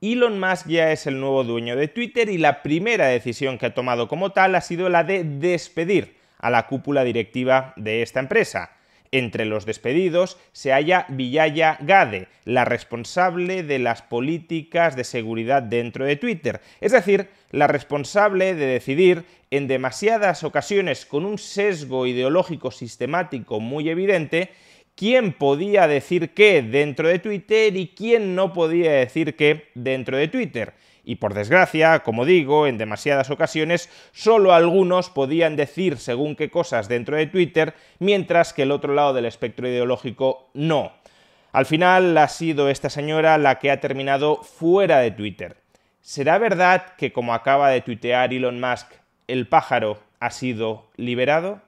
Elon Musk ya es el nuevo dueño de Twitter y la primera decisión que ha tomado como tal ha sido la de despedir a la cúpula directiva de esta empresa. Entre los despedidos se halla Villaya Gade, la responsable de las políticas de seguridad dentro de Twitter, es decir, la responsable de decidir en demasiadas ocasiones con un sesgo ideológico sistemático muy evidente quién podía decir qué dentro de Twitter y quién no podía decir qué dentro de Twitter. Y por desgracia, como digo, en demasiadas ocasiones solo algunos podían decir según qué cosas dentro de Twitter, mientras que el otro lado del espectro ideológico no. Al final ha sido esta señora la que ha terminado fuera de Twitter. ¿Será verdad que, como acaba de tuitear Elon Musk, el pájaro ha sido liberado?